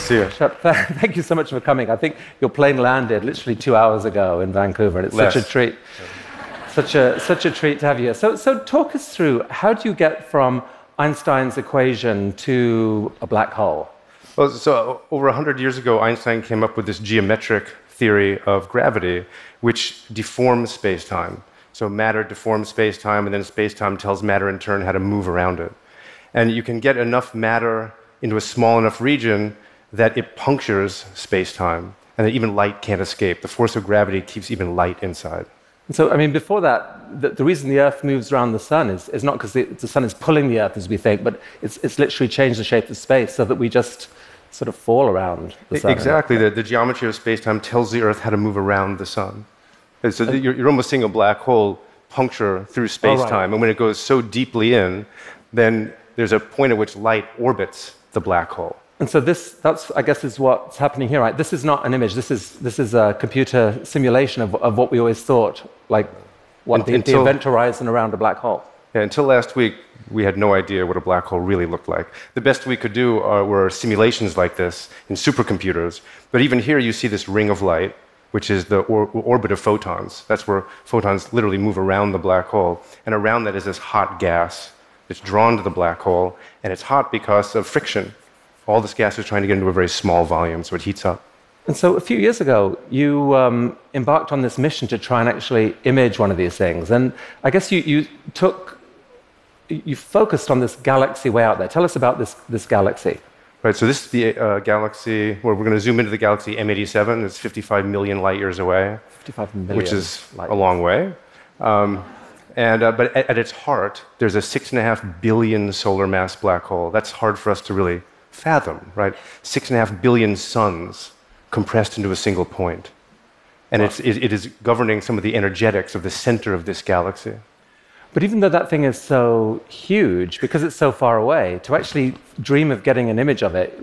to see you. Thank you so much for coming. I think your plane landed literally two hours ago in Vancouver, and it's Less. such a treat. Such a, such a treat to have you here. So, so, talk us through how do you get from Einstein's equation to a black hole? Well, so over 100 years ago, Einstein came up with this geometric theory of gravity, which deforms space time. So matter deforms space time, and then space time tells matter in turn how to move around it. And you can get enough matter into a small enough region that it punctures space time, and that even light can't escape. The force of gravity keeps even light inside. So, I mean, before that, the, the reason the Earth moves around the sun is, is not because the, the, sun is pulling the Earth as we think, but it's, it's literally changed the shape of space so that we just sort of fall around the sun. Exactly. The, the geometry of space-time tells the Earth how to move around the sun. And so you're, you're, almost seeing a black hole puncture through space-time, oh, right. and when it goes so deeply in, then there's a point at which light orbits the black hole. And so this, that's, I guess, is what's happening here, right? This is not an image. This is, this is a computer simulation of, of what we always thought, like what the, until, the event horizon around a black hole. Yeah, until last week, we had no idea what a black hole really looked like. The best we could do uh, were simulations like this in supercomputers. But even here, you see this ring of light, which is the or orbit of photons. That's where photons literally move around the black hole. And around that is this hot gas. It's drawn to the black hole, and it's hot because of friction all this gas is trying to get into a very small volume, so it heats up. And so a few years ago, you um, embarked on this mission to try and actually image one of these things. And I guess you, you took, you focused on this galaxy way out there. Tell us about this, this galaxy. Right, so this is the uh, galaxy, where we're going to zoom into the galaxy M87. It's 55 million light years away. 55 million. Which is a long way. Um, and, uh, but at, at, its heart, there's a 6.5 billion solar mass black hole. That's hard for us to really fathom, right? Six and a half billion suns compressed into a single point. And wow. it's, it, it is governing some of the energetics of the center of this galaxy. But even though that thing is so huge, because it's so far away, to actually dream of getting an image of it,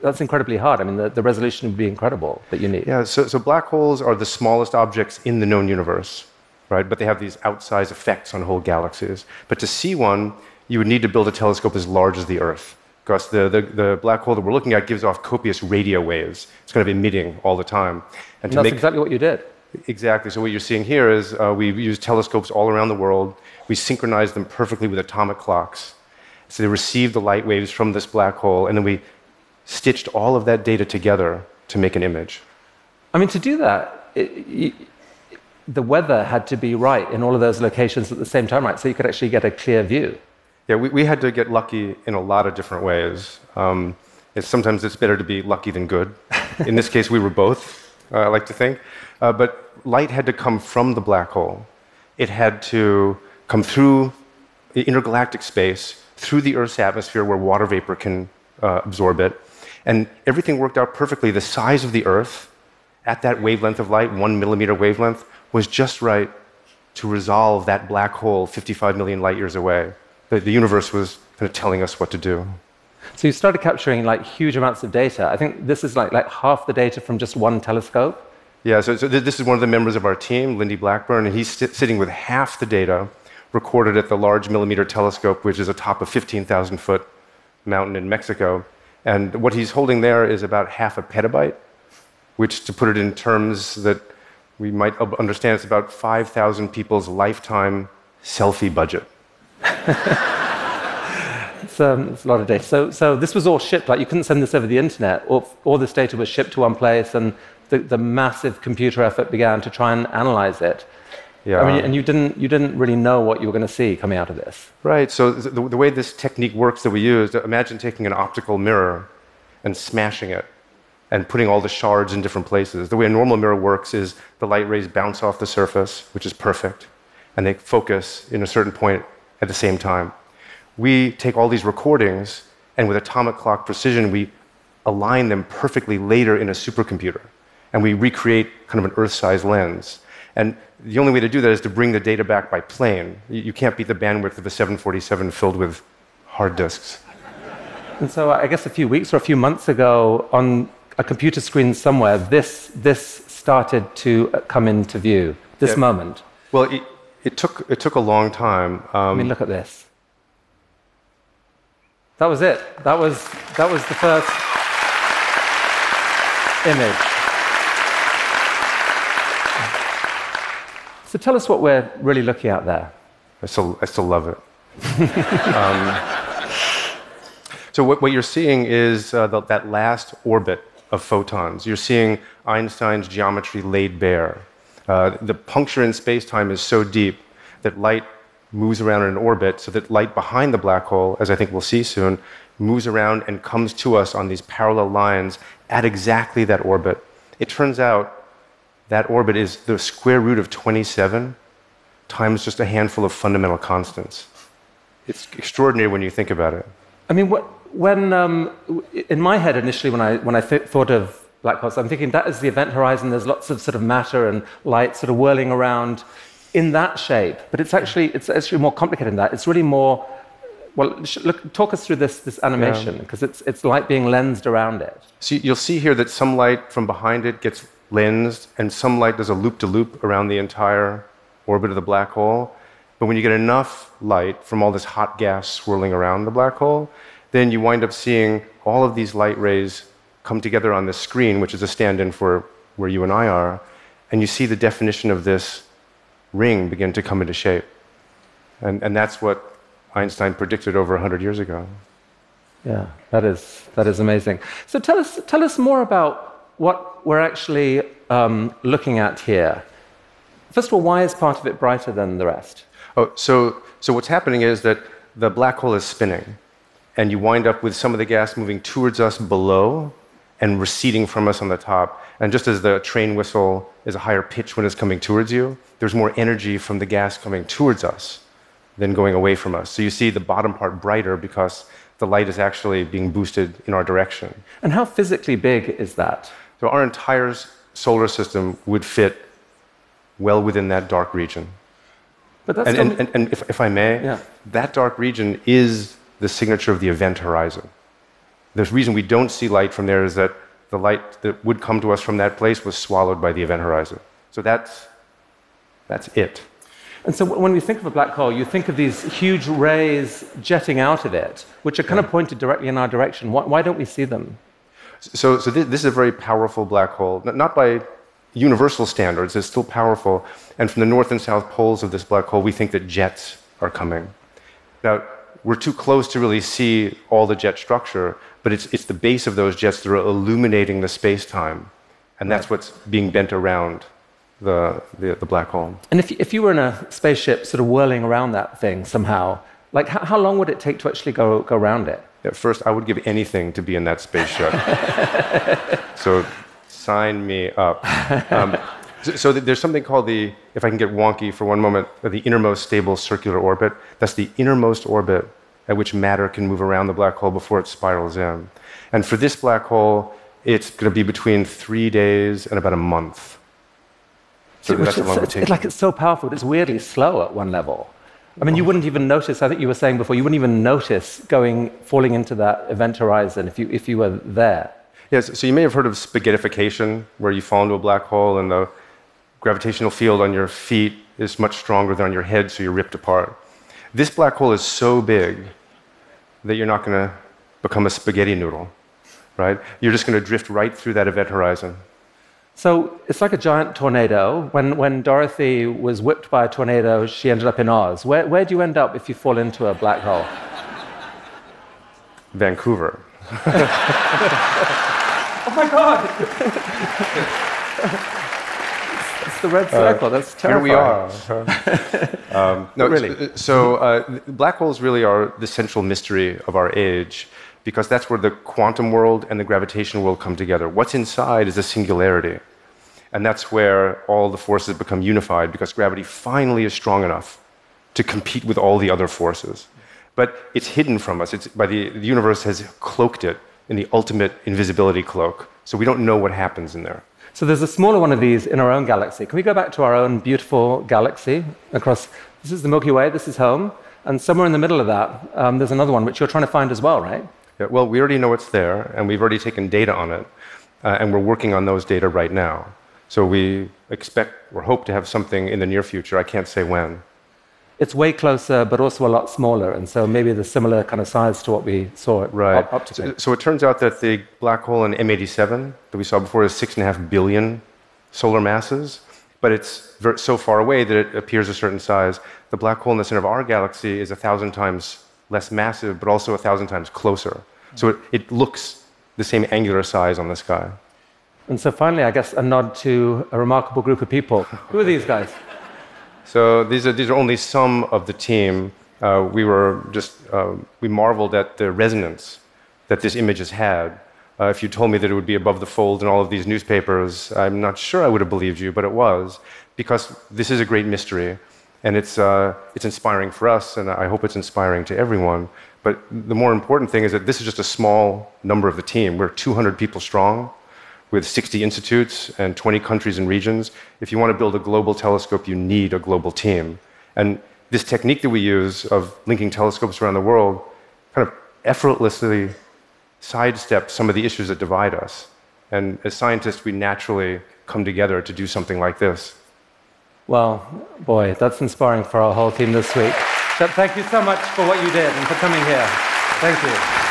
that's incredibly hard. I mean, the, the resolution would be incredible that you need. Yeah, so, so black holes are the smallest objects in the known universe, right? But they have these outsized effects on whole galaxies. But to see one, you would need to build a telescope as large as the Earth because the, the, the, black hole that we're looking at gives off copious radio waves. It's kind of emitting all the time. And, and that's make, exactly what you did. Exactly. So what you're seeing here is uh, we use telescopes all around the world. We synchronize them perfectly with atomic clocks. So they receive the light waves from this black hole, and then we stitched all of that data together to make an image. I mean, to do that, it, the weather had to be right in all of those locations at the same time, right? So you could actually get a clear view. Yeah, we, we had to get lucky in a lot of different ways. Um, it's, sometimes it's better to be lucky than good. In this case, we were both, uh, I like to think. Uh, but light had to come from the black hole. It had to come through the intergalactic space, through the Earth's atmosphere where water vapor can uh, absorb it. And everything worked out perfectly. The size of the Earth at that wavelength of light, one millimeter wavelength, was just right to resolve that black hole 55 million light years away the, the universe was kind of telling us what to do. So you started capturing like huge amounts of data. I think this is like, like half the data from just one telescope. Yeah, so, so this is one of the members of our team, Lindy Blackburn, and he's st- sitting with half the data recorded at the Large Millimeter Telescope, which is atop a 15,000 foot mountain in Mexico. And what he's holding there is about half a petabyte, which, to put it in terms that we might understand, it's about 5,000 people's lifetime selfie budget. it's, um, it's, a lot of data. So, so this was all shipped. Like you couldn't send this over the internet. All, all this data was shipped to one place, and the, the, massive computer effort began to try and analyze it. Yeah. I mean, and you didn't, you didn't really know what you were going to see coming out of this. Right. So the, the way this technique works that we use, imagine taking an optical mirror and smashing it and putting all the shards in different places. The way a normal mirror works is the light rays bounce off the surface, which is perfect, and they focus in a certain point at the same time. We take all these recordings, and with atomic clock precision, we align them perfectly later in a supercomputer. And we recreate kind of an Earth sized lens. And the only way to do that is to bring the data back by plane. You can't beat the bandwidth of a 747 filled with hard disks. And so I guess a few weeks or a few months ago, on a computer screen somewhere, this, this started to come into view, this yeah. moment. Well, it, it took, it took a long time. Um, I mean, look at this. That was it. That was, that was the first. image. So tell us what we're really looking at there. I still, I still love it. um, so what, what, you're seeing is uh, the, that last orbit of photons. You're seeing Einstein's geometry laid bare. Uh, the puncture in space-time is so deep that light moves around in an orbit, so that light behind the black hole, as I think we'll see soon, moves around and comes to us on these parallel lines at exactly that orbit. It turns out that orbit is the square root of 27 times just a handful of fundamental constants. It's extraordinary when you think about it. I mean, what, when um, in my head initially, when I when I th- thought of black holes, I'm thinking that is the event horizon. There's lots of sort of matter and light sort of whirling around in that shape. But it's actually it's actually more complicated than that. It's really more. Well, look, talk us through this this animation because yeah. it's it's light being lensed around it. So you'll see here that some light from behind it gets lensed, and some light does a loop to loop around the entire orbit of the black hole. But when you get enough light from all this hot gas swirling around the black hole, then you wind up seeing all of these light rays come together on the screen, which is a stand in for where you and I are, and you see the definition of this ring begin to come into shape. And, and that's what Einstein predicted over 100 years ago. Yeah, that is, that is amazing. So tell us, tell us more about what we're actually um, looking at here. First of all, why is part of it brighter than the rest? Oh, so, so what's happening is that the black hole is spinning, and you wind up with some of the gas moving towards us below and receding from us on the top. And just as the train whistle is a higher pitch when it's coming towards you, there's more energy from the gas coming towards us than going away from us. So you see the bottom part brighter because the light is actually being boosted in our direction. And how physically big is that? So our entire solar system would fit well within that dark region. But that's and, and, and, and if, if, I may, yeah. that dark region is the signature of the event horizon. The reason we don't see light from there is that the light that would come to us from that place was swallowed by the event horizon. So that's, that's it. And so when we think of a black hole, you think of these huge rays jetting out of it, which are kind of pointed directly in our direction. Why, why don't we see them? So, so this, this, is a very powerful black hole, not by universal standards, it's still powerful. And from the north and south poles of this black hole, we think that jets are coming. Now, we're too close to really see all the jet structure, but it's, it's the base of those jets that are illuminating the space time. And that's what's being bent around the, the, the, black hole. And if, if you were in a spaceship sort of whirling around that thing somehow, like how, how long would it take to actually go, go around it? At first, I would give anything to be in that spaceship. so sign me up. Um, so, so, there's something called the, if I can get wonky for one moment, the innermost stable circular orbit. That's the innermost orbit at which matter can move around the black hole before it spirals in. And for this black hole, it's going to be between three days and about a month. So that's long. It's like it's so powerful, but it's weirdly slow at one level. I mean, you wouldn't even notice, I think you were saying before, you wouldn't even notice going, falling into that event horizon if you, if you were there. Yes, so you may have heard of spaghettification, where you fall into a black hole and the gravitational field on your feet is much stronger than on your head, so you're ripped apart. This black hole is so big that you're not going to become a spaghetti noodle, right? You're just going to drift right through that event horizon. So it's like a giant tornado. When, when Dorothy was whipped by a tornado, she ended up in Oz. Where, where do you end up if you fall into a black hole? Vancouver. oh my God! the red uh, circle. That's terrifying. Here we are. um, no, really. So, uh, black holes really are the central mystery of our age because that's where the quantum world and the gravitational world come together. What's inside is a singularity. And that's where all the forces become unified because gravity finally is strong enough to compete with all the other forces. But it's hidden from us. It's, by the, the universe has cloaked it in the ultimate invisibility cloak. So we don't know what happens in there. So there's a smaller one of these in our own galaxy. Can we go back to our own beautiful galaxy across? This is the Milky Way, this is home. And somewhere in the middle of that, um, there's another one which you're trying to find as well, right? Yeah, well, we already know it's there, and we've already taken data on it, uh, and we're working on those data right now. So we expect or hope to have something in the near future. I can't say when. It's way closer, but also a lot smaller. And so maybe the similar kind of size to what we saw right. Up, so, so, it turns out that the black hole in M87 that we saw before is six and a half billion solar masses, but it's so far away that it appears a certain size. The black hole in the center of our galaxy is a thousand times less massive, but also a thousand times closer. So it, it looks the same angular size on the sky. And so finally, I guess a nod to a remarkable group of people. Who are these guys? So these are, these are only some of the team. Uh, we were just, uh, we marveled at the resonance that this image has had. Uh, if you told me that it would be above the fold in all of these newspapers, I'm not sure I would have believed you, but it was, because this is a great mystery. And it's, uh, it's inspiring for us, and I hope it's inspiring to everyone. But the more important thing is that this is just a small number of the team. We're 200 people strong with 60 institutes and 20 countries and regions. If you want to build a global telescope, you need a global team. And this technique that we use of linking telescopes around the world kind of effortlessly sidesteps some of the issues that divide us. And as scientists, we naturally come together to do something like this. Well, boy, that's inspiring for our whole team this week. So thank you so much for what you did and for coming here. Thank you.